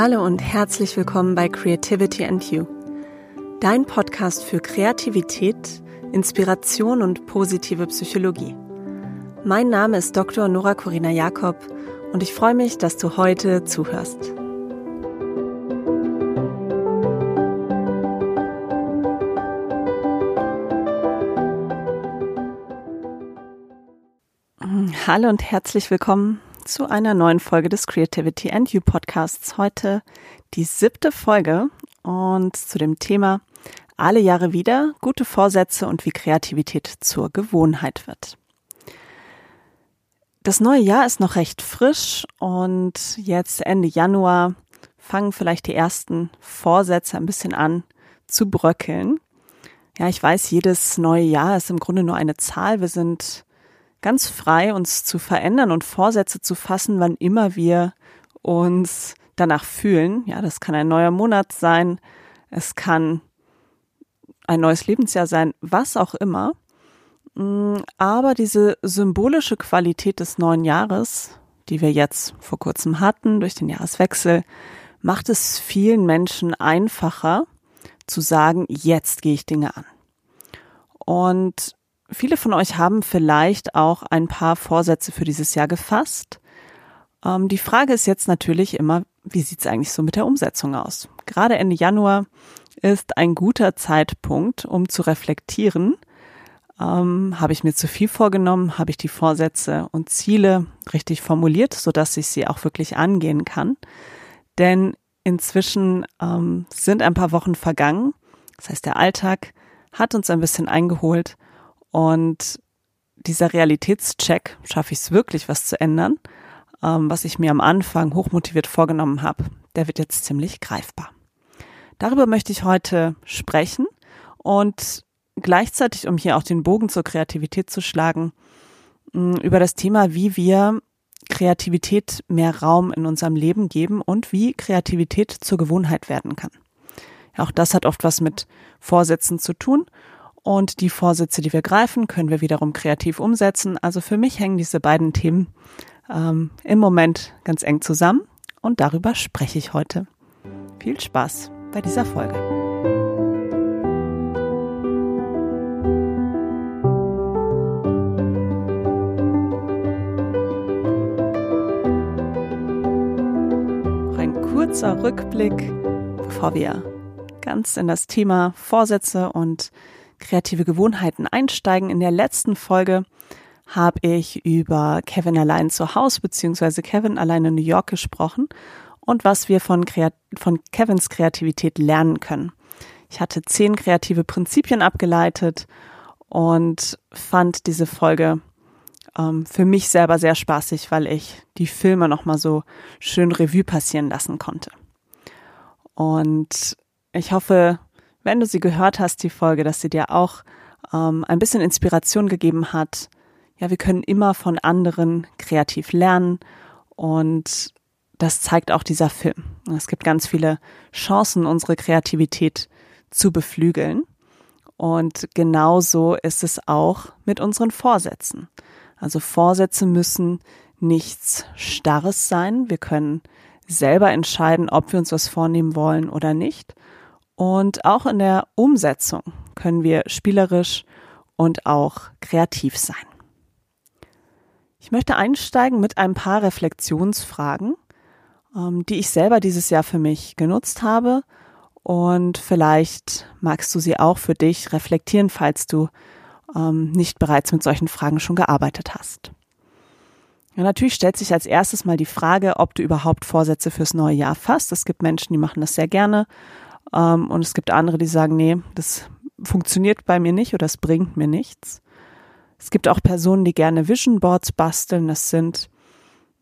Hallo und herzlich willkommen bei Creativity and You, dein Podcast für Kreativität, Inspiration und positive Psychologie. Mein Name ist Dr. Nora Corina Jakob und ich freue mich, dass du heute zuhörst. Hallo und herzlich willkommen zu einer neuen Folge des Creativity and You Podcasts. Heute die siebte Folge und zu dem Thema alle Jahre wieder gute Vorsätze und wie Kreativität zur Gewohnheit wird. Das neue Jahr ist noch recht frisch und jetzt Ende Januar fangen vielleicht die ersten Vorsätze ein bisschen an zu bröckeln. Ja, ich weiß, jedes neue Jahr ist im Grunde nur eine Zahl. Wir sind ganz frei, uns zu verändern und Vorsätze zu fassen, wann immer wir uns danach fühlen. Ja, das kann ein neuer Monat sein, es kann ein neues Lebensjahr sein, was auch immer. Mm, aber diese symbolische Qualität des neuen Jahres, die wir jetzt vor kurzem hatten durch den Jahreswechsel, macht es vielen Menschen einfacher zu sagen, jetzt gehe ich Dinge an. Und Viele von euch haben vielleicht auch ein paar Vorsätze für dieses Jahr gefasst. Ähm, die Frage ist jetzt natürlich immer, wie sieht es eigentlich so mit der Umsetzung aus? Gerade Ende Januar ist ein guter Zeitpunkt, um zu reflektieren. Ähm, habe ich mir zu viel vorgenommen? Habe ich die Vorsätze und Ziele richtig formuliert, sodass ich sie auch wirklich angehen kann? Denn inzwischen ähm, sind ein paar Wochen vergangen. Das heißt, der Alltag hat uns ein bisschen eingeholt und dieser Realitätscheck, schaffe ich es wirklich, was zu ändern, ähm, was ich mir am Anfang hochmotiviert vorgenommen habe, der wird jetzt ziemlich greifbar. Darüber möchte ich heute sprechen und gleichzeitig, um hier auch den Bogen zur Kreativität zu schlagen, mh, über das Thema, wie wir Kreativität mehr Raum in unserem Leben geben und wie Kreativität zur Gewohnheit werden kann. Auch das hat oft was mit Vorsätzen zu tun und die Vorsätze, die wir greifen, können wir wiederum kreativ umsetzen. Also für mich hängen diese beiden Themen ähm, im Moment ganz eng zusammen und darüber spreche ich heute. Viel Spaß bei dieser Folge. ein kurzer Rückblick, bevor wir ganz in das Thema Vorsätze und kreative Gewohnheiten einsteigen. In der letzten Folge habe ich über Kevin allein zu Hause beziehungsweise Kevin allein in New York gesprochen und was wir von, Kreat von Kevins Kreativität lernen können. Ich hatte zehn kreative Prinzipien abgeleitet und fand diese Folge ähm, für mich selber sehr spaßig, weil ich die Filme nochmal so schön Revue passieren lassen konnte. Und ich hoffe, wenn du sie gehört hast, die Folge, dass sie dir auch ähm, ein bisschen Inspiration gegeben hat. Ja, wir können immer von anderen kreativ lernen und das zeigt auch dieser Film. Es gibt ganz viele Chancen, unsere Kreativität zu beflügeln. Und genauso ist es auch mit unseren Vorsätzen. Also Vorsätze müssen nichts Starres sein. Wir können selber entscheiden, ob wir uns was vornehmen wollen oder nicht. Und auch in der Umsetzung können wir spielerisch und auch kreativ sein. Ich möchte einsteigen mit ein paar Reflexionsfragen, ähm, die ich selber dieses Jahr für mich genutzt habe. Und vielleicht magst du sie auch für dich reflektieren, falls du ähm, nicht bereits mit solchen Fragen schon gearbeitet hast. Ja, natürlich stellt sich als erstes mal die Frage, ob du überhaupt Vorsätze fürs neue Jahr fasst. Es gibt Menschen, die machen das sehr gerne ähm, und es gibt andere, die sagen, nee, das funktioniert bei mir nicht oder es bringt mir nichts. Es gibt auch Personen, die gerne Vision Boards basteln. Das sind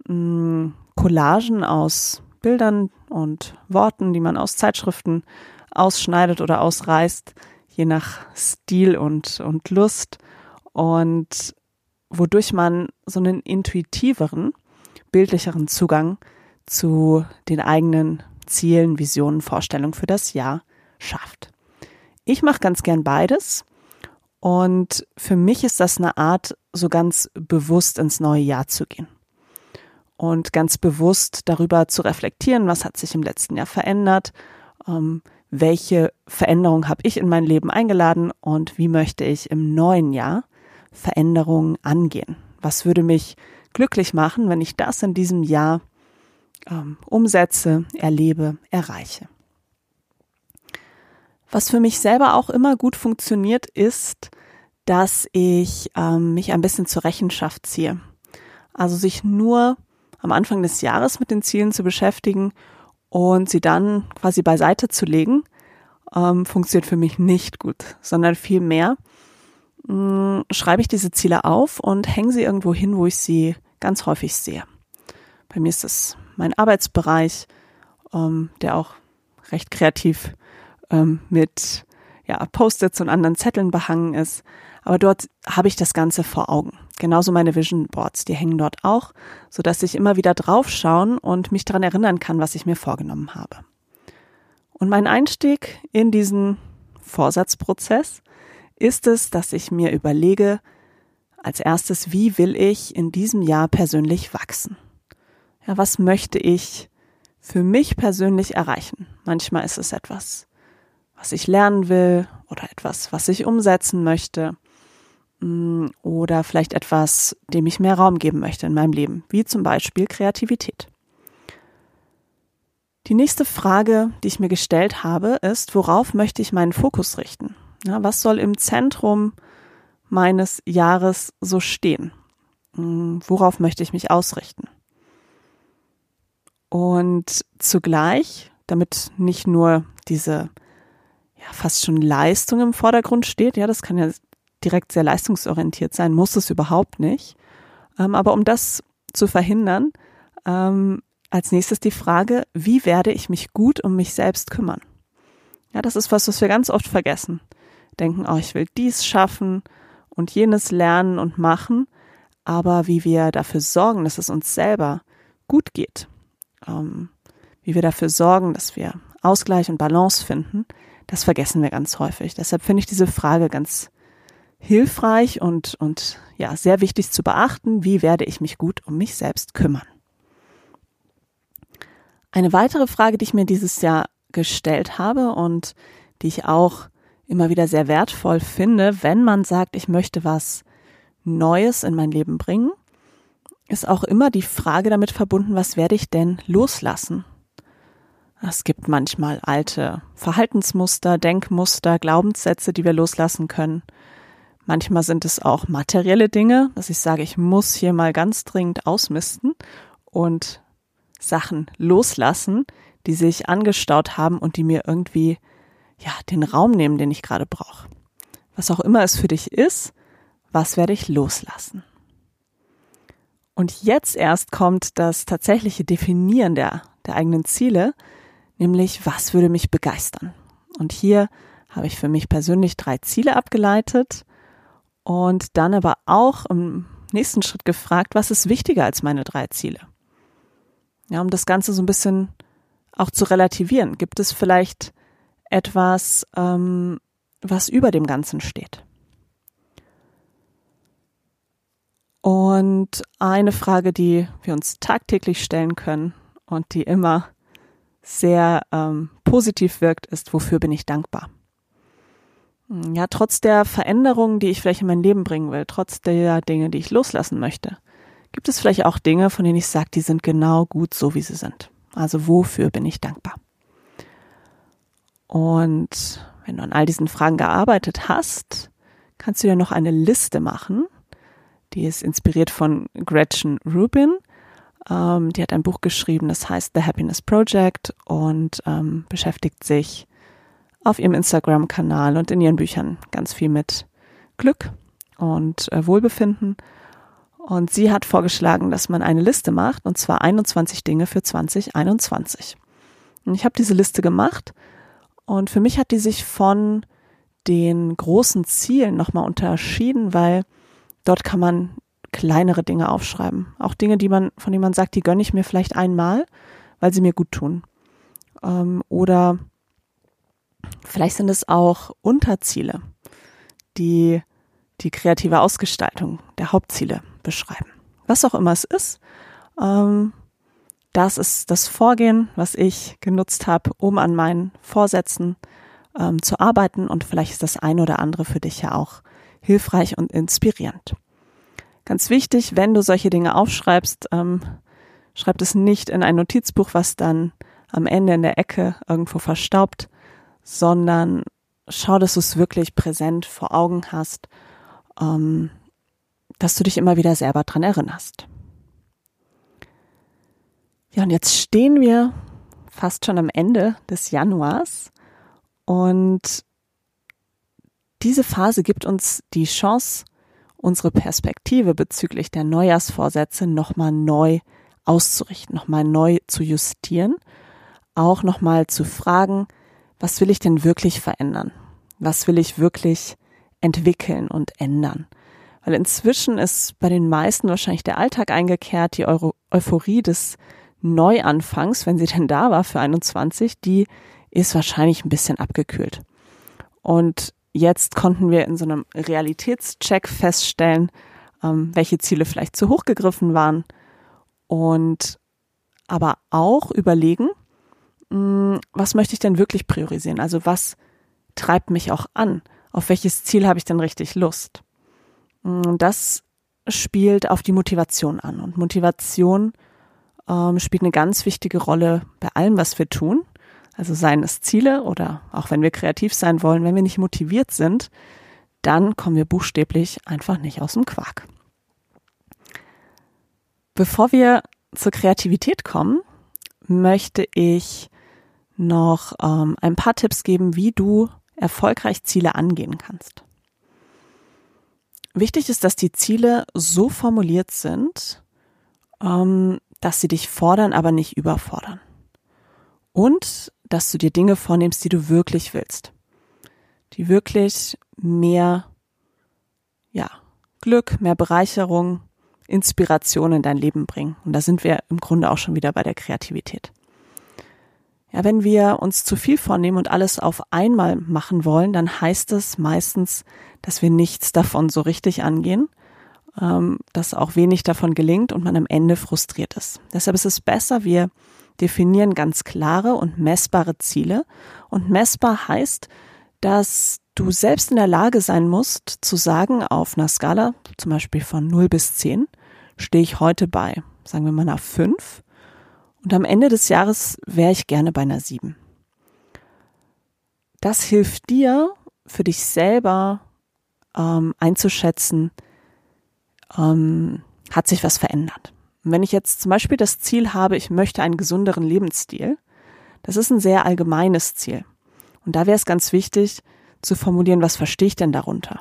mh, mm, Collagen aus Bildern und Worten, die man aus Zeitschriften ausschneidet oder ausreißt, je nach Stil und, und Lust. Und wodurch man so einen intuitiveren, bildlicheren Zugang zu den eigenen Zielen, Visionen, Vorstellungen für das Jahr schafft. Ich mache ganz gern beides und für mich ist das eine Art, so ganz bewusst ins neue Jahr zu gehen. und ganz bewusst darüber zu reflektieren, was hat sich im letzten Jahr verändert, ähm, welche Veränderung habe ich in mein Leben eingeladen und wie möchte ich im neuen Jahr Veränderungen angehen. Was würde mich glücklich machen, wenn ich das in diesem Jahr ähm, umsetze, erlebe, erreiche. Was für mich selber auch immer gut funktioniert, ist, dass ich ähm, mich ein bisschen zur Rechenschaft ziehe. Also sich nur am Anfang des Jahres mit den Zielen zu beschäftigen und sie dann quasi beiseite zu legen, ähm, funktioniert für mich nicht gut, sondern vielmehr mh, schreibe ich diese Ziele auf und hänge sie irgendwo hin, wo ich sie ganz häufig sehe. Bei mir ist das mein Arbeitsbereich, ähm, der auch recht kreativ ähm, mit ja, Post-its und anderen Zetteln behangen ist. Aber dort habe ich das Ganze vor Augen. Genauso meine Vision Boards, die hängen dort auch, so dass ich immer wieder draufschauen und mich daran erinnern kann, was ich mir vorgenommen habe. Und mein Einstieg in diesen Vorsatzprozess ist es, dass ich mir überlege, als erstes, wie will ich in diesem Jahr persönlich wachsen? Ja, was möchte ich für mich persönlich erreichen? Manchmal ist es etwas, was ich lernen will oder etwas, was ich umsetzen möchte. Mm, oder vielleicht etwas, dem ich mehr Raum geben möchte in meinem Leben, wie zum Beispiel Kreativität. Die nächste Frage, die ich mir gestellt habe, ist, worauf möchte ich meinen Fokus richten? Ja, was soll im Zentrum meines Jahres so stehen? Mm, worauf möchte ich mich ausrichten? Und zugleich, damit nicht nur diese ja, fast schon Leistung im Vordergrund steht, ja, das kann ja direkt sehr leistungsorientiert sein, muss es überhaupt nicht. Ähm, aber um das zu verhindern, ähm, als nächstes die Frage, wie werde ich mich gut um mich selbst kümmern? Ja, das ist was, was wir ganz oft vergessen. Denken, oh, ich will dies schaffen und jenes lernen und machen, aber wie wir dafür sorgen, dass es uns selber gut geht, ähm, wie wir dafür sorgen, dass wir Ausgleich und Balance finden, das vergessen wir ganz häufig. Deshalb finde ich diese Frage ganz hilfreich und, und ja, sehr wichtig zu beachten, wie werde ich mich gut um mich selbst kümmern. Eine weitere Frage, die ich mir dieses Jahr gestellt habe und die ich auch immer wieder sehr wertvoll finde, wenn man sagt, ich möchte was Neues in mein Leben bringen, ist auch immer die Frage damit verbunden, was werde ich denn loslassen? Es gibt manchmal alte Verhaltensmuster, Denkmuster, Glaubenssätze, die wir loslassen können. Manchmal sind es auch materielle Dinge, dass ich sage, ich muss hier mal ganz dringend ausmisten und Sachen loslassen, die sich angestaut haben und die mir irgendwie ja den Raum nehmen, den ich gerade brauche. Was auch immer es für dich ist, was werde ich loslassen? Und jetzt erst kommt das tatsächliche Definieren der, der eigenen Ziele, nämlich was würde mich begeistern? Und hier habe ich für mich persönlich drei Ziele abgeleitet und dann aber auch im nächsten Schritt gefragt, was ist wichtiger als meine drei Ziele? Ja, um das Ganze so ein bisschen auch zu relativieren. Gibt es vielleicht etwas, ähm, was über dem Ganzen steht? Und eine Frage, die wir uns tagtäglich stellen können und die immer sehr ähm, positiv wirkt, ist, wofür bin ich dankbar? ja, trotz der Veränderungen, die ich vielleicht in mein Leben bringen will, trotz der Dinge, die ich loslassen möchte, gibt es vielleicht auch Dinge, von denen ich sage, die sind genau gut so, wie sie sind. Also wofür bin ich dankbar? Und wenn du an all diesen Fragen gearbeitet hast, kannst du ja noch eine Liste machen. Die ist inspiriert von Gretchen Rubin. Ähm, die hat ein Buch geschrieben, das heißt The Happiness Project und ähm, beschäftigt sich auf ihrem Instagram-Kanal und in ihren Büchern ganz viel mit Glück und äh, Wohlbefinden. Und sie hat vorgeschlagen, dass man eine Liste macht, und zwar 21 Dinge für 2021. Und ich habe diese Liste gemacht und für mich hat die sich von den großen Zielen nochmal unterschieden, weil dort kann man kleinere Dinge aufschreiben. Auch Dinge, die man, von denen man sagt, die gönne ich mir vielleicht einmal, weil sie mir gut tun. Ähm, oder Vielleicht sind es auch Unterziele, die die kreative Ausgestaltung der Hauptziele beschreiben. Was auch immer es ist, Ähm, das ist das Vorgehen, was ich genutzt habe, um an meinen Vorsätzen ähm, zu arbeiten und vielleicht ist das ein oder andere für dich ja auch hilfreich und inspirierend. Ganz wichtig, wenn du solche Dinge aufschreibst, ähm, schreib es nicht in ein Notizbuch, was dann am Ende in der Ecke irgendwo verstaubt, sondern schau, dass du es wirklich präsent vor Augen hast, ähm, dass du dich immer wieder selber dran erinnerst. Ja, und jetzt stehen wir fast schon am Ende des Januars und diese Phase gibt uns die Chance, unsere Perspektive bezüglich der Neujahrsvorsätze nochmal neu auszurichten, nochmal neu zu justieren, auch nochmal zu fragen, was will ich denn wirklich verändern? Was will ich wirklich entwickeln und ändern? Weil inzwischen ist bei den meisten wahrscheinlich der Alltag eingekehrt, die Euro Euphorie des Neuanfangs, wenn sie denn da war für 21, die ist wahrscheinlich ein bisschen abgekühlt. Und jetzt konnten wir in so einem Realitätscheck feststellen, ähm, welche Ziele vielleicht zu hoch gegriffen waren und aber auch überlegen, mh, hm, was möchte ich denn wirklich priorisieren? Also was treibt mich auch an? Auf welches Ziel habe ich denn richtig Lust? Mh, hm, das spielt auf die Motivation an und Motivation ähm, spielt eine ganz wichtige Rolle bei allem, was wir tun. Also seien es Ziele oder auch wenn wir kreativ sein wollen, wenn wir nicht motiviert sind, dann kommen wir buchstäblich einfach nicht aus dem Quark. Bevor wir zur Kreativität kommen, möchte ich noch ähm, ein paar Tipps geben, wie du erfolgreich Ziele angehen kannst. Wichtig ist, dass die Ziele so formuliert sind, ähm, dass sie dich fordern, aber nicht überfordern. Und dass du dir Dinge vornimmst, die du wirklich willst. Die wirklich mehr, ja, Glück, mehr Bereicherung, Inspiration in dein Leben bringen. Und da sind wir im Grunde auch schon wieder bei der Kreativität. Ja, wenn wir uns zu viel vornehmen und alles auf einmal machen wollen, dann heißt es meistens, dass wir nichts davon so richtig angehen, ähm, dass auch wenig davon gelingt und man am Ende frustriert ist. Deshalb ist es besser, wir definieren ganz klare und messbare Ziele. Und messbar heißt, dass du selbst in der Lage sein musst zu sagen, auf einer Skala, zum Beispiel von 0 bis 10, stehe ich heute bei, sagen wir mal nach 5. Und am Ende des Jahres wäre ich gerne bei einer 7. Das hilft dir, für dich selber ähm, einzuschätzen, ähm, hat sich was verändert. Und wenn ich jetzt zum Beispiel das Ziel habe, ich möchte einen gesünderen Lebensstil, das ist ein sehr allgemeines Ziel. Und da wäre es ganz wichtig zu formulieren, was verstehe ich denn darunter?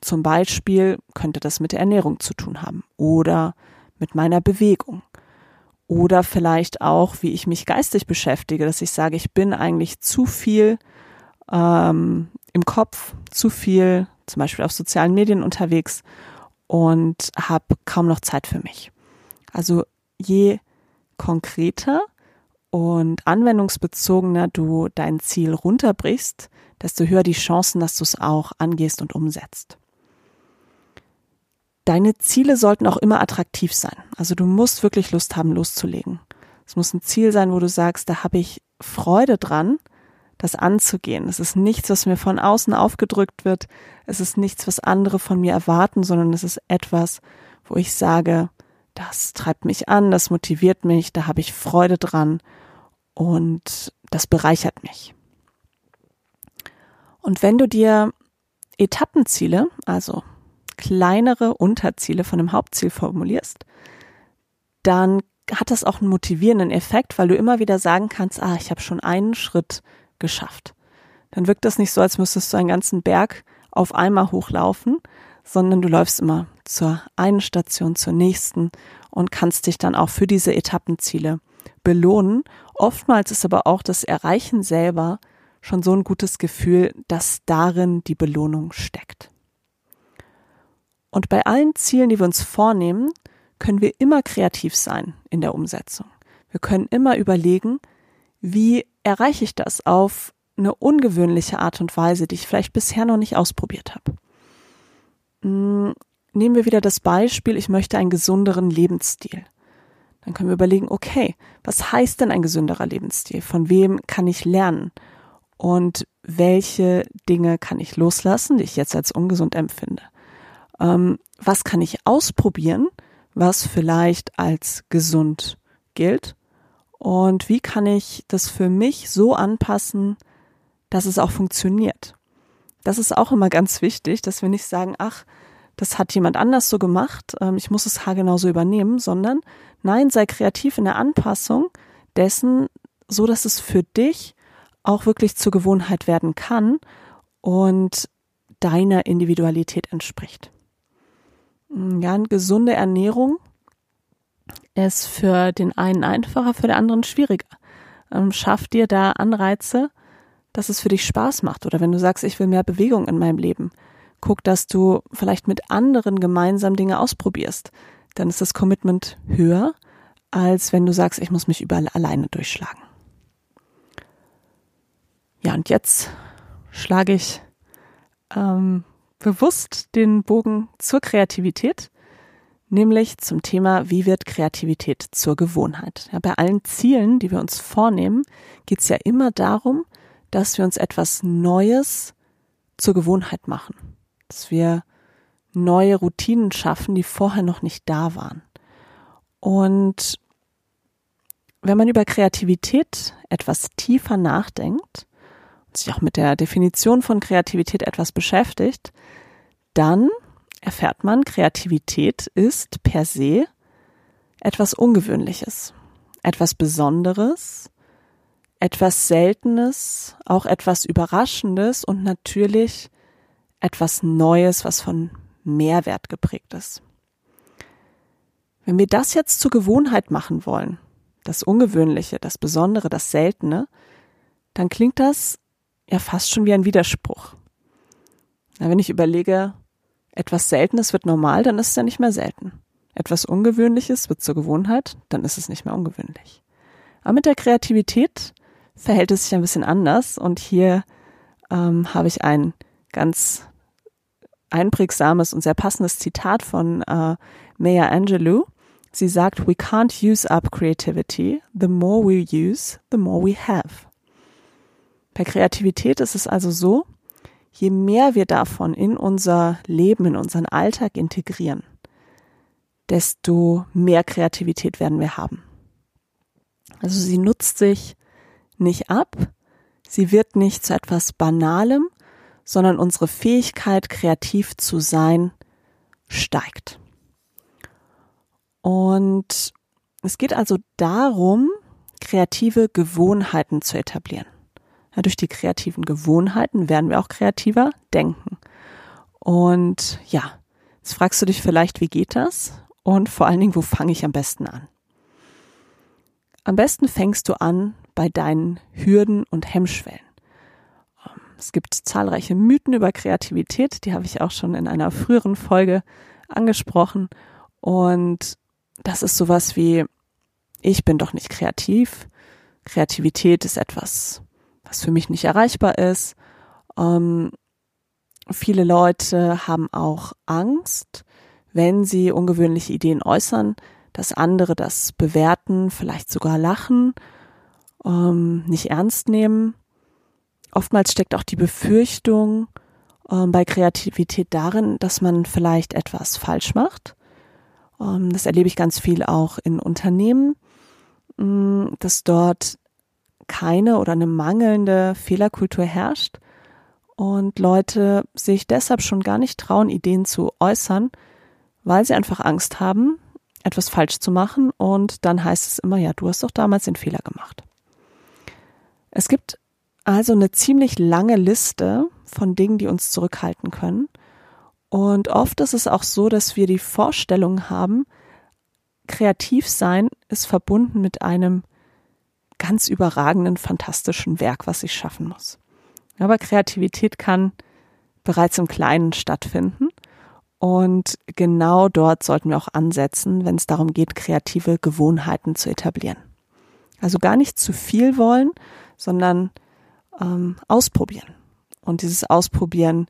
Zum Beispiel könnte das mit der Ernährung zu tun haben oder mit meiner Bewegung oder vielleicht auch, wie ich mich geistig beschäftige, dass ich sage, ich bin eigentlich zu viel ähm, im Kopf, zu viel zum Beispiel auf sozialen Medien unterwegs und habe kaum noch Zeit für mich. Also je konkreter und anwendungsbezogener du dein Ziel runterbrichst, desto höher die Chancen, dass du es auch angehst und umsetzt. Deine Ziele sollten auch immer attraktiv sein. Also du musst wirklich Lust haben, loszulegen. Es muss ein Ziel sein, wo du sagst, da habe ich Freude dran, das anzugehen. Es ist nichts, was mir von außen aufgedrückt wird. Es ist nichts, was andere von mir erwarten, sondern es ist etwas, wo ich sage, das treibt mich an, das motiviert mich, da habe ich Freude dran und das bereichert mich. Und wenn du dir Etappenziele, also kleinere Unterziele von dem Hauptziel formulierst, dann hat das auch einen motivierenden Effekt, weil du immer wieder sagen kannst, ah, ich habe schon einen Schritt geschafft. Dann wirkt das nicht so, als müsstest du einen ganzen Berg auf einmal hochlaufen, sondern du läufst immer zur einen Station zur nächsten und kannst dich dann auch für diese Etappenziele belohnen. Oftmals ist aber auch das Erreichen selber schon so ein gutes Gefühl, dass darin die Belohnung steckt. Und bei allen Zielen, die wir uns vornehmen, können wir immer kreativ sein in der Umsetzung. Wir können immer überlegen, wie erreiche ich das auf eine ungewöhnliche Art und Weise, die ich vielleicht bisher noch nicht ausprobiert habe. Hm, nehmen wir wieder das Beispiel, ich möchte einen gesunderen Lebensstil. Dann können wir überlegen, okay, was heißt denn ein gesünderer Lebensstil? Von wem kann ich lernen? Und welche Dinge kann ich loslassen, die ich jetzt als ungesund empfinde? Ähm, was kann ich ausprobieren, was vielleicht als gesund gilt? Und wie kann ich das für mich so anpassen, dass es auch funktioniert? Das ist auch immer ganz wichtig, dass wir nicht sagen, ach, das hat jemand anders so gemacht, ähm, ich muss es haargenau so übernehmen, sondern nein, sei kreativ in der Anpassung dessen, so dass es für dich auch wirklich zur Gewohnheit werden kann und deiner Individualität entspricht. Hm, ja, eine gesunde Ernährung ist für den einen einfacher, für den anderen schwieriger. Ähm, schaff dir da Anreize, dass es für dich Spaß macht. Oder wenn du sagst, ich will mehr Bewegung in meinem Leben, guck, dass du vielleicht mit anderen gemeinsam Dinge ausprobierst. Dann ist das Commitment höher, als wenn du sagst, ich muss mich überall alleine durchschlagen. Ja, und jetzt schlage ich ähm, bewusst den Bogen zur Kreativität, nämlich zum Thema, wie wird Kreativität zur Gewohnheit. Ja, bei allen Zielen, die wir uns vornehmen, geht es ja immer darum, dass wir uns etwas Neues zur Gewohnheit machen dass wir neue Routinen schaffen, die vorher noch nicht da waren. Und wenn man über Kreativität etwas tiefer nachdenkt und sich auch mit der Definition von Kreativität etwas beschäftigt, dann erfährt man, Kreativität ist per se etwas Ungewöhnliches, etwas Besonderes, etwas Seltenes, auch etwas Überraschendes und natürlich etwas Neues, was von Mehrwert geprägt ist. Wenn wir das jetzt zur Gewohnheit machen wollen, das Ungewöhnliche, das Besondere, das Seltene, dann klingt das ja fast schon wie ein Widerspruch. Na, wenn ich überlege, etwas Seltenes wird normal, dann ist es ja nicht mehr selten. Etwas Ungewöhnliches wird zur Gewohnheit, dann ist es nicht mehr ungewöhnlich. Aber mit der Kreativität verhält es sich ein bisschen anders und hier ähm, habe ich ein ganz einprägsames und sehr passendes Zitat von äh, Maya Angelou. Sie sagt, we can't use up creativity. The more we use, the more we have. Bei Kreativität ist es also so, je mehr wir davon in unser Leben, in unseren Alltag integrieren, desto mehr Kreativität werden wir haben. Also sie nutzt sich nicht ab, sie wird nicht zu etwas Banalem, sondern unsere Fähigkeit, kreativ zu sein, steigt. Und es geht also darum, kreative Gewohnheiten zu etablieren. Ja, durch die kreativen Gewohnheiten werden wir auch kreativer denken. Und ja, jetzt fragst du dich vielleicht, wie geht das? Und vor allen Dingen, wo fange ich am besten an? Am besten fängst du an bei deinen Hürden und Hemmschwellen. Es gibt zahlreiche Mythen über Kreativität, die habe ich auch schon in einer früheren Folge angesprochen. Und das ist sowas wie, ich bin doch nicht kreativ. Kreativität ist etwas, was für mich nicht erreichbar ist. Ähm, viele Leute haben auch Angst, wenn sie ungewöhnliche Ideen äußern, dass andere das bewerten, vielleicht sogar lachen, ähm, nicht ernst nehmen oftmals steckt auch die Befürchtung ähm, bei Kreativität darin, dass man vielleicht etwas falsch macht. Ähm, das erlebe ich ganz viel auch in Unternehmen, mh, mm, dass dort keine oder eine mangelnde Fehlerkultur herrscht und Leute sich deshalb schon gar nicht trauen, Ideen zu äußern, weil sie einfach Angst haben, etwas falsch zu machen und dann heißt es immer, ja, du hast doch damals den Fehler gemacht. Es gibt also eine ziemlich lange Liste von Dingen, die uns zurückhalten können. Und oft ist es auch so, dass wir die Vorstellung haben, kreativ sein ist verbunden mit einem ganz überragenden, fantastischen Werk, was ich schaffen muss. Aber Kreativität kann bereits im Kleinen stattfinden. Und genau dort sollten wir auch ansetzen, wenn es darum geht, kreative Gewohnheiten zu etablieren. Also gar nicht zu viel wollen, sondern ähm, ausprobieren. Und dieses Ausprobieren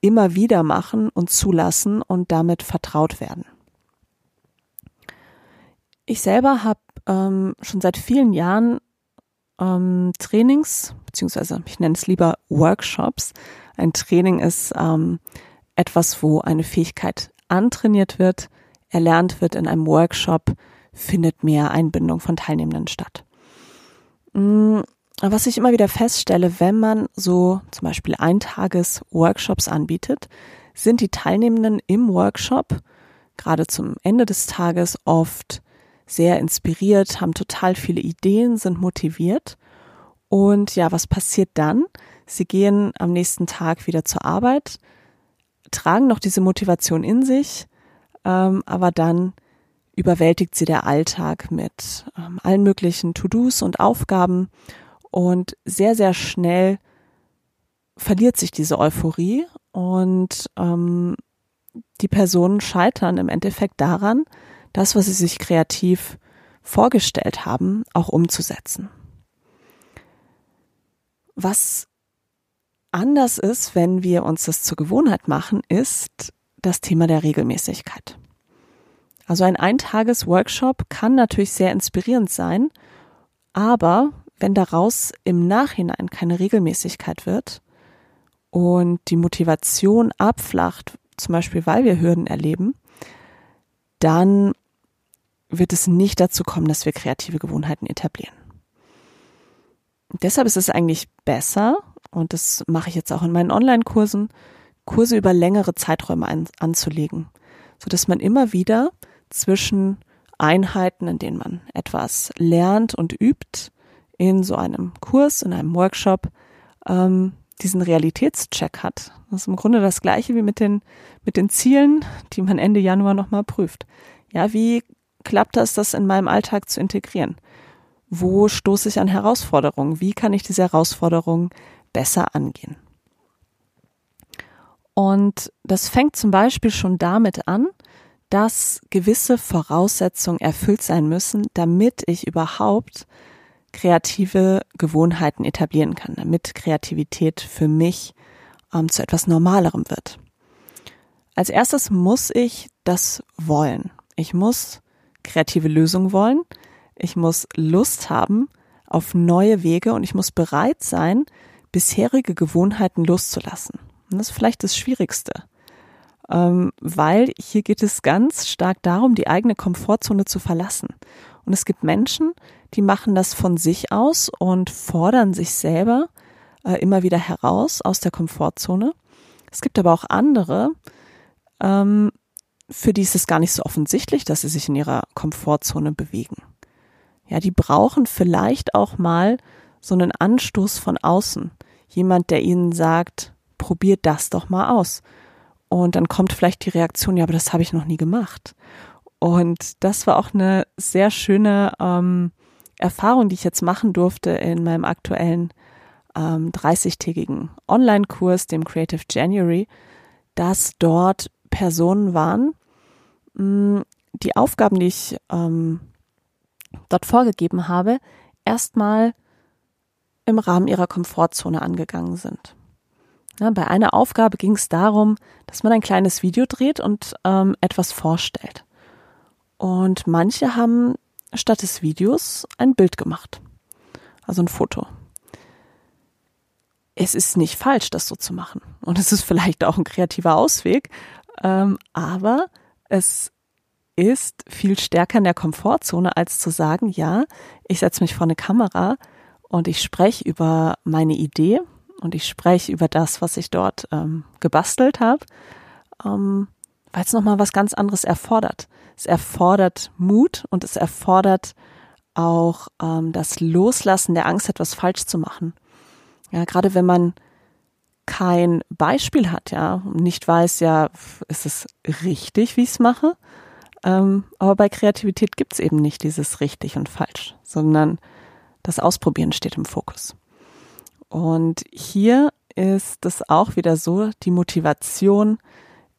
immer wieder machen und zulassen und damit vertraut werden. Ich selber habe ähm, schon seit vielen Jahren ähm, Trainings, beziehungsweise ich nenne es lieber Workshops. Ein Training ist ähm, etwas, wo eine Fähigkeit antrainiert wird, erlernt wird in einem Workshop, findet mehr Einbindung von Teilnehmenden statt. Was ich immer wieder feststelle, wenn man so zum Beispiel Eintages-Workshops anbietet, sind die Teilnehmenden im Workshop gerade zum Ende des Tages oft sehr inspiriert, haben total viele Ideen, sind motiviert. Und ja, was passiert dann? Sie gehen am nächsten Tag wieder zur Arbeit, tragen noch diese Motivation in sich, ähm, aber dann überwältigt sie der Alltag mit ähm, allen möglichen To-Dos und Aufgaben und sehr, sehr schnell verliert sich diese Euphorie und ähm, die Personen scheitern im Endeffekt daran, das, was sie sich kreativ vorgestellt haben, auch umzusetzen. Was anders ist, wenn wir uns das zur Gewohnheit machen, ist das Thema der Regelmäßigkeit. Also ein Eintages-Workshop kann natürlich sehr inspirierend sein, aber wenn daraus im Nachhinein keine Regelmäßigkeit wird und die Motivation abflacht, zum Beispiel weil wir Hürden erleben, dann wird es nicht dazu kommen, dass wir kreative Gewohnheiten etablieren. Deshalb ist es eigentlich besser, und das mache ich jetzt auch in meinen Online-Kursen, Kurse über längere Zeiträume ein, anzulegen, sodass man immer wieder zwischen Einheiten, in denen man etwas lernt und übt, in so einem Kurs, in einem Workshop, ähm, diesen Realitätscheck hat. Das ist im Grunde das Gleiche wie mit den, mit den Zielen, die man Ende Januar nochmal prüft. Ja, wie klappt das, das in meinem Alltag zu integrieren? Wo stoße ich an Herausforderungen? Wie kann ich diese Herausforderungen besser angehen? Und das fängt zum Beispiel schon damit an, dass gewisse Voraussetzungen erfüllt sein müssen, damit ich überhaupt kreative Gewohnheiten etablieren kann, damit Kreativität für mich ähm, zu etwas Normalerem wird. Als erstes muss ich das wollen. Ich muss kreative Lösungen wollen. Ich muss Lust haben auf neue Wege und ich muss bereit sein, bisherige Gewohnheiten loszulassen. Und das ist vielleicht das Schwierigste, ähm, weil hier geht es ganz stark darum, die eigene Komfortzone zu verlassen. Und es gibt Menschen, die machen das von sich aus und fordern sich selber äh, immer wieder heraus aus der Komfortzone. Es gibt aber auch andere, ähm, für die ist es gar nicht so offensichtlich, dass sie sich in ihrer Komfortzone bewegen. Ja, die brauchen vielleicht auch mal so einen Anstoß von außen. Jemand, der ihnen sagt, probiert das doch mal aus. Und dann kommt vielleicht die Reaktion, ja, aber das habe ich noch nie gemacht. Und das war auch eine sehr schöne ähm, Erfahrung, die ich jetzt machen durfte in meinem aktuellen ähm, 30-tägigen Online-Kurs, dem Creative January, dass dort Personen waren, mh, mm, die Aufgaben, die ich ähm, dort vorgegeben habe, erstmal im Rahmen ihrer Komfortzone angegangen sind. Ja, bei einer Aufgabe ging es darum, dass man ein kleines Video dreht und ähm, etwas vorstellt. Und manche haben statt des Videos ein Bild gemacht. Also ein Foto. Es ist nicht falsch, das so zu machen. Und es ist vielleicht auch ein kreativer Ausweg. Ähm, aber es ist viel stärker in der Komfortzone, als zu sagen, ja, ich setze mich vor eine Kamera und ich spreche über meine Idee und ich spreche über das, was ich dort ähm, gebastelt habe, ähm, weil es nochmal was ganz anderes erfordert. Es erfordert Mut und es erfordert auch ähm, das Loslassen der Angst, etwas falsch zu machen. Ja, gerade wenn man kein Beispiel hat, ja, nicht weiß, ja, ist es richtig, wie ich es mache? Ähm, aber bei Kreativität gibt es eben nicht dieses richtig und falsch, sondern das Ausprobieren steht im Fokus. Und hier ist es auch wieder so, die Motivation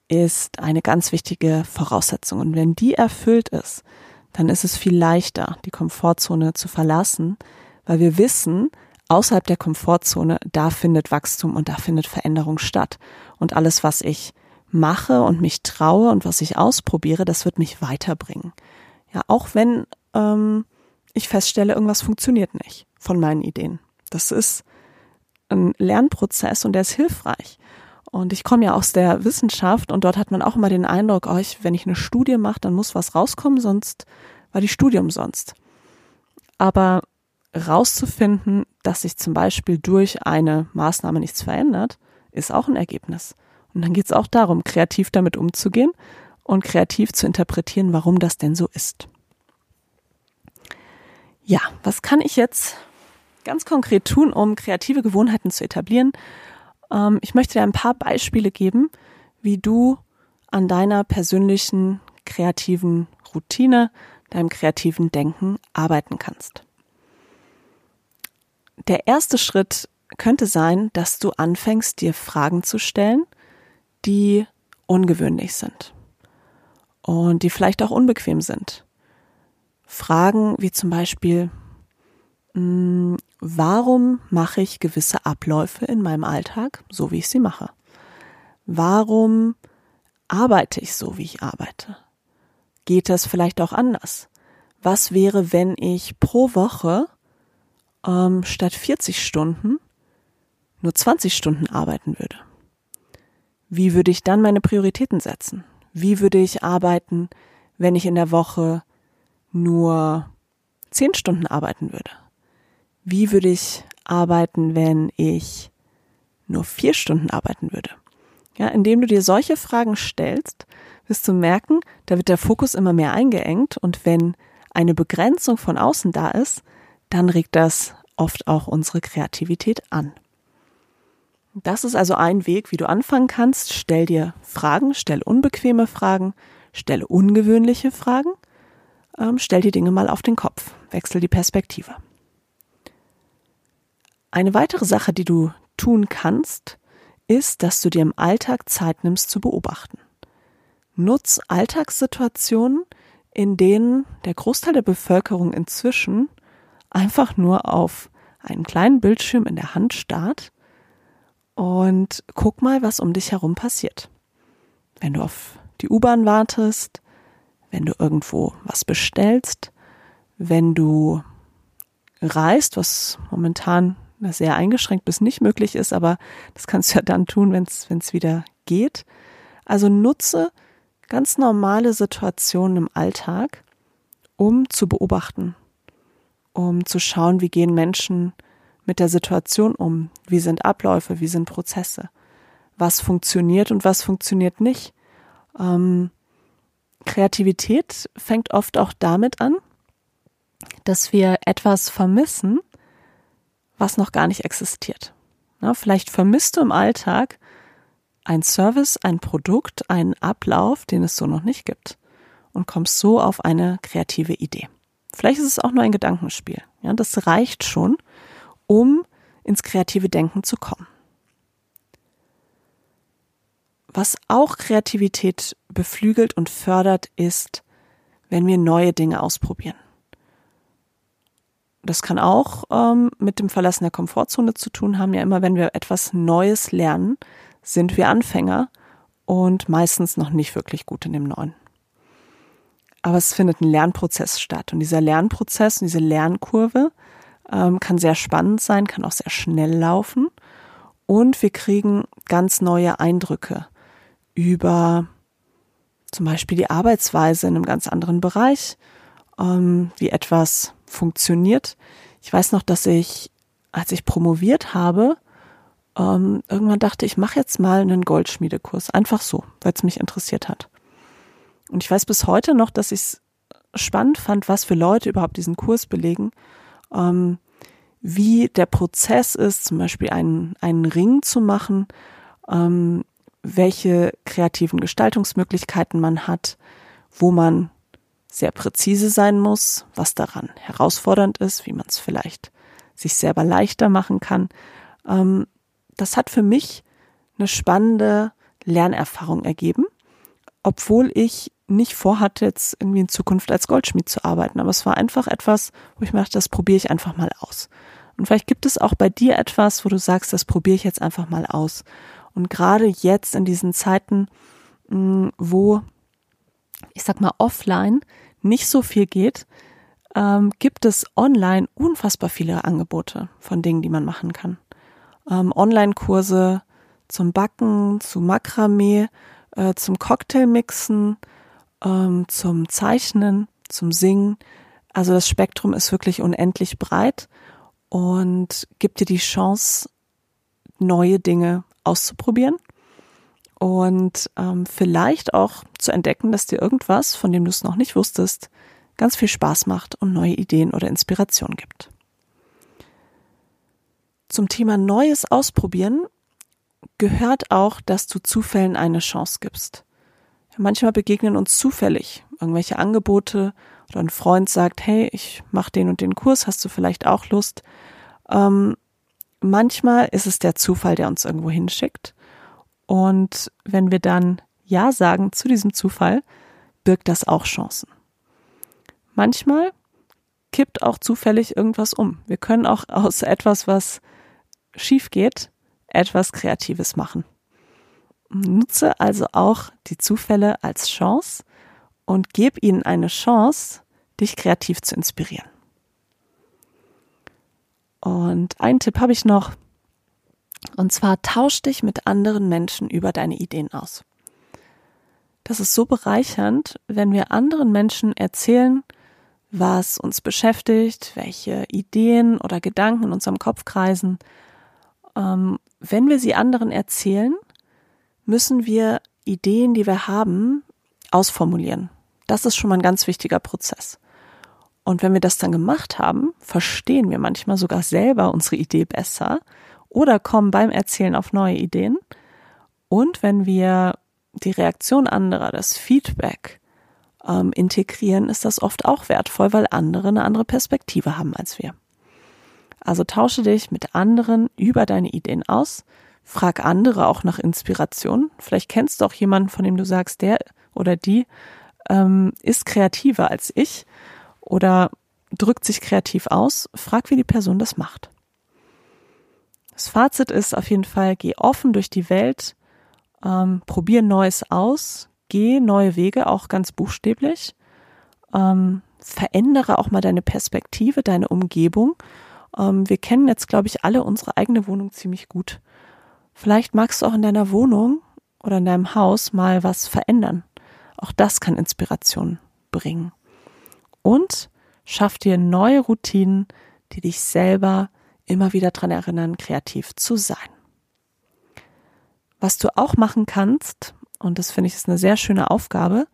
ist eine ganz wichtige Voraussetzung. Und wenn die erfüllt ist, dann ist es viel leichter, die Komfortzone zu verlassen, weil wir wissen, außerhalb der Komfortzone, da findet Wachstum und da findet Veränderung statt. Und alles, was ich mache und mich traue und was ich ausprobiere, das wird mich weiterbringen. Ja, auch wenn ähm, ich feststelle, irgendwas funktioniert nicht von meinen Ideen. Das ist ein Lernprozess und der ist hilfreich. Und ich komme ja aus der Wissenschaft und dort hat man auch immer den Eindruck, oh, ich, wenn ich eine Studie mache, dann muss was rauskommen, sonst war die Studie umsonst. Aber rauszufinden, dass sich zum Beispiel durch eine Maßnahme nichts verändert, ist auch ein Ergebnis. Und dann geht es auch darum, kreativ damit umzugehen und kreativ zu interpretieren, warum das denn so ist. Ja, was kann ich jetzt ganz konkret tun, um kreative Gewohnheiten zu etablieren ähm, ich möchte dir ein paar Beispiele geben, wie du an deiner persönlichen kreativen Routine, deinem kreativen Denken arbeiten kannst. Der erste Schritt könnte sein, dass du anfängst, dir Fragen zu stellen, die ungewöhnlich sind und die vielleicht auch unbequem sind. Fragen wie zum Beispiel, hm, warum mache ich gewisse Abläufe in meinem Alltag so, wie ich sie mache? Warum arbeite ich so, wie ich arbeite? Geht das vielleicht auch anders? Was wäre, wenn ich pro Woche ähm, statt 40 Stunden nur 20 Stunden arbeiten würde? Wie würde ich dann meine Prioritäten setzen? Wie würde ich arbeiten, wenn ich in der Woche nur 10 Stunden arbeiten würde? Wie würde ich arbeiten, wenn ich nur vier Stunden arbeiten würde? Ja, indem du dir solche Fragen stellst, wirst du merken, da wird der Fokus immer mehr eingeengt und wenn eine Begrenzung von außen da ist, dann regt das oft auch unsere Kreativität an. Das ist also ein Weg, wie du anfangen kannst. Stell dir Fragen, stell unbequeme Fragen, stelle ungewöhnliche Fragen, ähm, stell die Dinge mal auf den Kopf, wechsel die Perspektive. Eine weitere Sache, die du tun kannst, ist, dass du dir im Alltag Zeit nimmst zu beobachten. Nutz Alltagssituationen, in denen der Großteil der Bevölkerung inzwischen einfach nur auf einen kleinen Bildschirm in der Hand starrt und guck mal, was um dich herum passiert. Wenn du auf die U-Bahn wartest, wenn du irgendwo was bestellst, wenn du reist, was momentan sehr eingeschränkt bis nicht möglich ist, aber das kannst du ja dann tun, wenn es wieder geht. Also nutze ganz normale Situationen im Alltag, um zu beobachten, um zu schauen, wie gehen Menschen mit der Situation um, wie sind Abläufe, wie sind Prozesse, was funktioniert und was funktioniert nicht. Ähm, Kreativität fängt oft auch damit an, dass wir etwas vermissen, was noch gar nicht existiert. Na, vielleicht vermisst du im Alltag ein Service, ein Produkt, einen Ablauf, den es so noch nicht gibt und kommst so auf eine kreative Idee. Vielleicht ist es auch nur ein Gedankenspiel. Ja, das reicht schon, um ins kreative Denken zu kommen. Was auch Kreativität beflügelt und fördert, ist, wenn wir neue Dinge ausprobieren. Das kann auch ähm, mit dem Verlassen der Komfortzone zu tun haben. Ja, immer wenn wir etwas Neues lernen, sind wir Anfänger und meistens noch nicht wirklich gut in dem Neuen. Aber es findet ein Lernprozess statt und dieser Lernprozess und diese Lernkurve ähm, kann sehr spannend sein, kann auch sehr schnell laufen und wir kriegen ganz neue Eindrücke über zum Beispiel die Arbeitsweise in einem ganz anderen Bereich, ähm, wie etwas funktioniert. Ich weiß noch, dass ich, als ich promoviert habe, ähm, irgendwann dachte ich, mache jetzt mal einen Goldschmiedekurs. Einfach so, weil es mich interessiert hat. Und ich weiß bis heute noch, dass ich es spannend fand, was für Leute überhaupt diesen Kurs belegen, ähm, wie der Prozess ist, zum Beispiel einen, einen Ring zu machen, ähm, welche kreativen Gestaltungsmöglichkeiten man hat, wo man sehr präzise sein muss, was daran herausfordernd ist, wie man es vielleicht sich selber leichter machen kann. Ähm, das hat für mich eine spannende Lernerfahrung ergeben, obwohl ich nicht vorhatte, jetzt irgendwie in Zukunft als Goldschmied zu arbeiten. Aber es war einfach etwas, wo ich mir dachte, das probiere ich einfach mal aus. Und vielleicht gibt es auch bei dir etwas, wo du sagst, das probiere ich jetzt einfach mal aus. Und gerade jetzt in diesen Zeiten, wo ich sag mal offline nicht so viel geht, ähm, gibt es online unfassbar viele Angebote von Dingen, die man machen kann. Ähm, Online-Kurse zum Backen, zu Makramee, äh, zum Cocktailmixen, ähm, zum Zeichnen, zum Singen. Also das Spektrum ist wirklich unendlich breit und gibt dir die Chance, neue Dinge auszuprobieren und ähm, vielleicht auch zu entdecken, dass dir irgendwas, von dem du es noch nicht wusstest, ganz viel Spaß macht und neue Ideen oder Inspiration gibt. Zum Thema Neues ausprobieren gehört auch, dass du Zufällen eine Chance gibst. Manchmal begegnen uns zufällig irgendwelche Angebote oder ein Freund sagt, hey, ich mache den und den Kurs, hast du vielleicht auch Lust? Ähm, manchmal ist es der Zufall, der uns irgendwo hinschickt. Und wenn wir dann Ja sagen zu diesem Zufall, birgt das auch Chancen. Manchmal kippt auch zufällig irgendwas um. Wir können auch aus etwas, was schief geht, etwas Kreatives machen. Nutze also auch die Zufälle als Chance und gib ihnen eine Chance, dich kreativ zu inspirieren. Und einen Tipp habe ich noch. Und zwar tausch dich mit anderen Menschen über deine Ideen aus. Das ist so bereichernd, wenn wir anderen Menschen erzählen, was uns beschäftigt, welche Ideen oder Gedanken in unserem Kopf kreisen. Ähm, wenn wir sie anderen erzählen, müssen wir Ideen, die wir haben, ausformulieren. Das ist schon mal ein ganz wichtiger Prozess. Und wenn wir das dann gemacht haben, verstehen wir manchmal sogar selber unsere Idee besser oder kommen beim Erzählen auf neue Ideen. Und wenn wir die Reaktion anderer, das Feedback ähm, integrieren, ist das oft auch wertvoll, weil andere eine andere Perspektive haben als wir. Also tausche dich mit anderen über deine Ideen aus, frag andere auch nach Inspiration. Vielleicht kennst du auch jemanden, von dem du sagst, der oder die ähm, ist kreativer als ich oder drückt sich kreativ aus. Frag, wie die Person das macht. Das Fazit ist auf jeden Fall, geh offen durch die Welt, ähm, probier Neues aus, geh neue Wege, auch ganz buchstäblich. Ähm, verändere auch mal deine Perspektive, deine Umgebung. Ähm, wir kennen jetzt, glaube ich, alle unsere eigene Wohnung ziemlich gut. Vielleicht magst du auch in deiner Wohnung oder in deinem Haus mal was verändern. Auch das kann Inspiration bringen. Und schaff dir neue Routinen, die dich selber immer wieder daran erinnern, kreativ zu sein. Was du auch machen kannst, und das finde ich ist eine sehr schöne Aufgabe,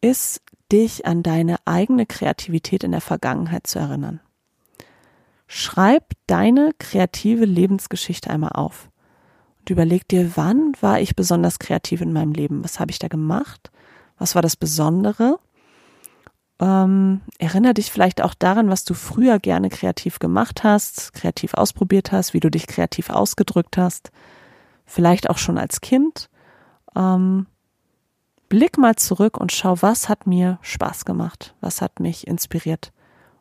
ist, dich an deine eigene Kreativität in der Vergangenheit zu erinnern. Schreib deine kreative Lebensgeschichte einmal auf und überleg dir, wann war ich besonders kreativ in meinem Leben? Was habe ich da gemacht? Was war das Besondere? Ähm, erinnere dich vielleicht auch daran, was du früher gerne kreativ gemacht hast, kreativ ausprobiert hast, wie du dich kreativ ausgedrückt hast. Vielleicht auch schon als Kind. Ähm, blick mal zurück und schau, was hat mir Spaß gemacht, was hat mich inspiriert.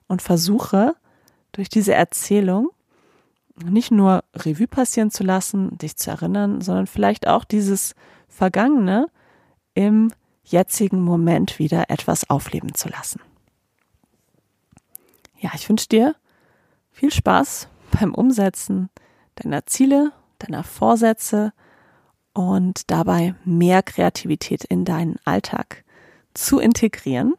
Und versuche durch diese Erzählung nicht nur Revue passieren zu lassen, dich zu erinnern, sondern vielleicht auch dieses Vergangene im jetzigen Moment wieder etwas aufleben zu lassen. Ja, ich wünsche dir viel Spaß beim Umsetzen deiner Ziele, deiner Vorsätze und dabei mehr Kreativität in deinen Alltag zu integrieren.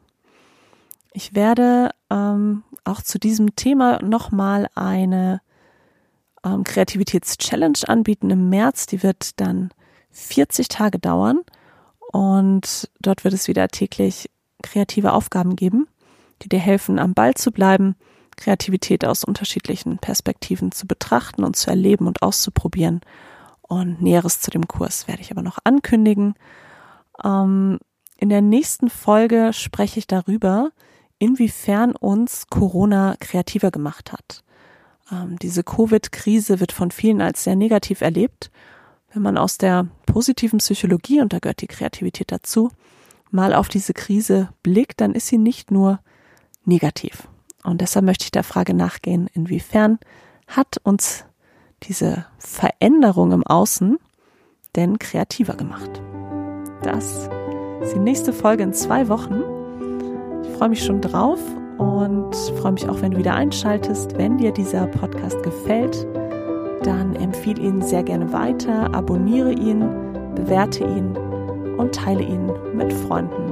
Ich werde ähm, auch zu diesem Thema nochmal eine ähm, Kreativitäts-Challenge anbieten im März. Die wird dann 40 Tage dauern und dort wird es wieder täglich kreative Aufgaben geben, die dir helfen, am Ball zu bleiben, Kreativität aus unterschiedlichen Perspektiven zu betrachten und zu erleben und auszuprobieren. Und Näheres zu dem Kurs werde ich aber noch ankündigen. Ähm, in der nächsten Folge spreche ich darüber, inwiefern uns Corona kreativer gemacht hat. Ähm, diese Covid-Krise wird von vielen als sehr negativ erlebt wenn man aus der positiven Psychologie, und da gehört die Kreativität dazu, mal auf diese Krise blickt, dann ist sie nicht nur negativ. Und deshalb möchte ich der Frage nachgehen, inwiefern hat uns diese Veränderung im Außen denn kreativer gemacht? Das ist die nächste Folge in zwei Wochen. Ich freue mich schon drauf und freue mich auch, wenn du wieder einschaltest. Wenn dir dieser Podcast gefällt, dann empfehle ihn sehr gerne weiter, abonniere ihn, bewerte ihn und teile ihn mit Freunden.